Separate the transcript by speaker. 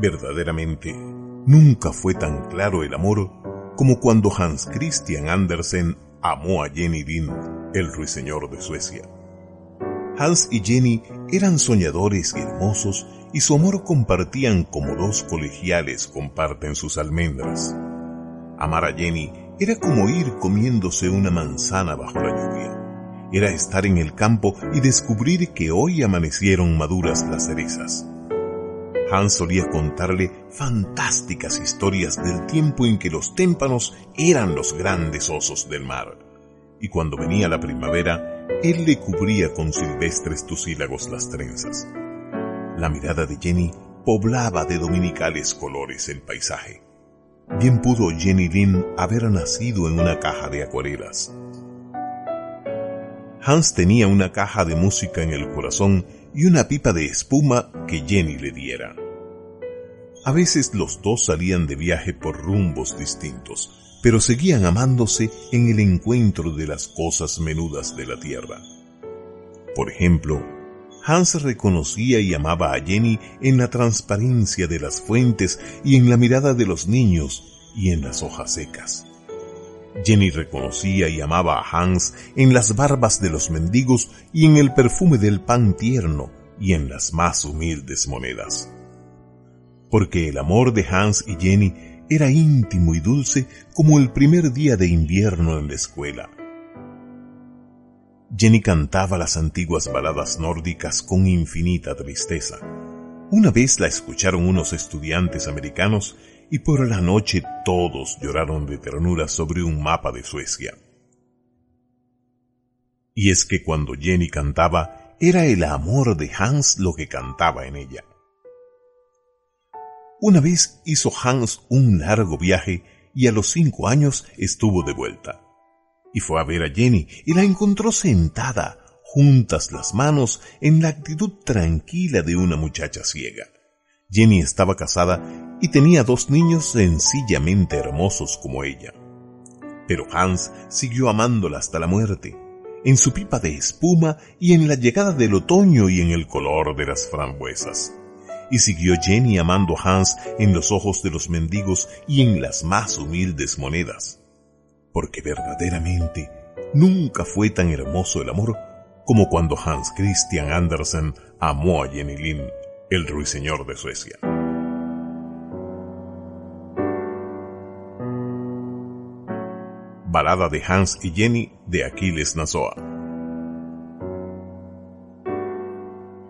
Speaker 1: Verdaderamente, nunca fue tan claro el amor como cuando Hans Christian Andersen amó a Jenny Lind, el ruiseñor de Suecia. Hans y Jenny eran soñadores y hermosos y su amor compartían como dos colegiales comparten sus almendras. Amar a Jenny era como ir comiéndose una manzana bajo la lluvia. Era estar en el campo y descubrir que hoy amanecieron maduras las cerezas. Hans solía contarle fantásticas historias del tiempo en que los témpanos eran los grandes osos del mar. Y cuando venía la primavera, él le cubría con silvestres tusílagos las trenzas. La mirada de Jenny poblaba de dominicales colores el paisaje. Bien pudo Jenny Lynn haber nacido en una caja de acuarelas. Hans tenía una caja de música en el corazón y una pipa de espuma que Jenny le diera. A veces los dos salían de viaje por rumbos distintos, pero seguían amándose en el encuentro de las cosas menudas de la tierra. Por ejemplo, Hans reconocía y amaba a Jenny en la transparencia de las fuentes y en la mirada de los niños y en las hojas secas. Jenny reconocía y amaba a Hans en las barbas de los mendigos y en el perfume del pan tierno y en las más humildes monedas. Porque el amor de Hans y Jenny era íntimo y dulce como el primer día de invierno en la escuela. Jenny cantaba las antiguas baladas nórdicas con infinita tristeza. Una vez la escucharon unos estudiantes americanos y por la noche todos lloraron de ternura sobre un mapa de Suecia. Y es que cuando Jenny cantaba, era el amor de Hans lo que cantaba en ella. Una vez hizo Hans un largo viaje y a los cinco años estuvo de vuelta y fue a ver a Jenny y la encontró sentada, juntas las manos, en la actitud tranquila de una muchacha ciega. Jenny estaba casada y tenía dos niños sencillamente hermosos como ella. Pero Hans siguió amándola hasta la muerte, en su pipa de espuma y en la llegada del otoño y en el color de las frambuesas. Y siguió Jenny amando a Hans en los ojos de los mendigos y en las más humildes monedas porque verdaderamente nunca fue tan hermoso el amor como cuando Hans Christian Andersen amó a Jenny Lind, el ruiseñor de Suecia. Balada de Hans y Jenny de Aquiles Nazoa.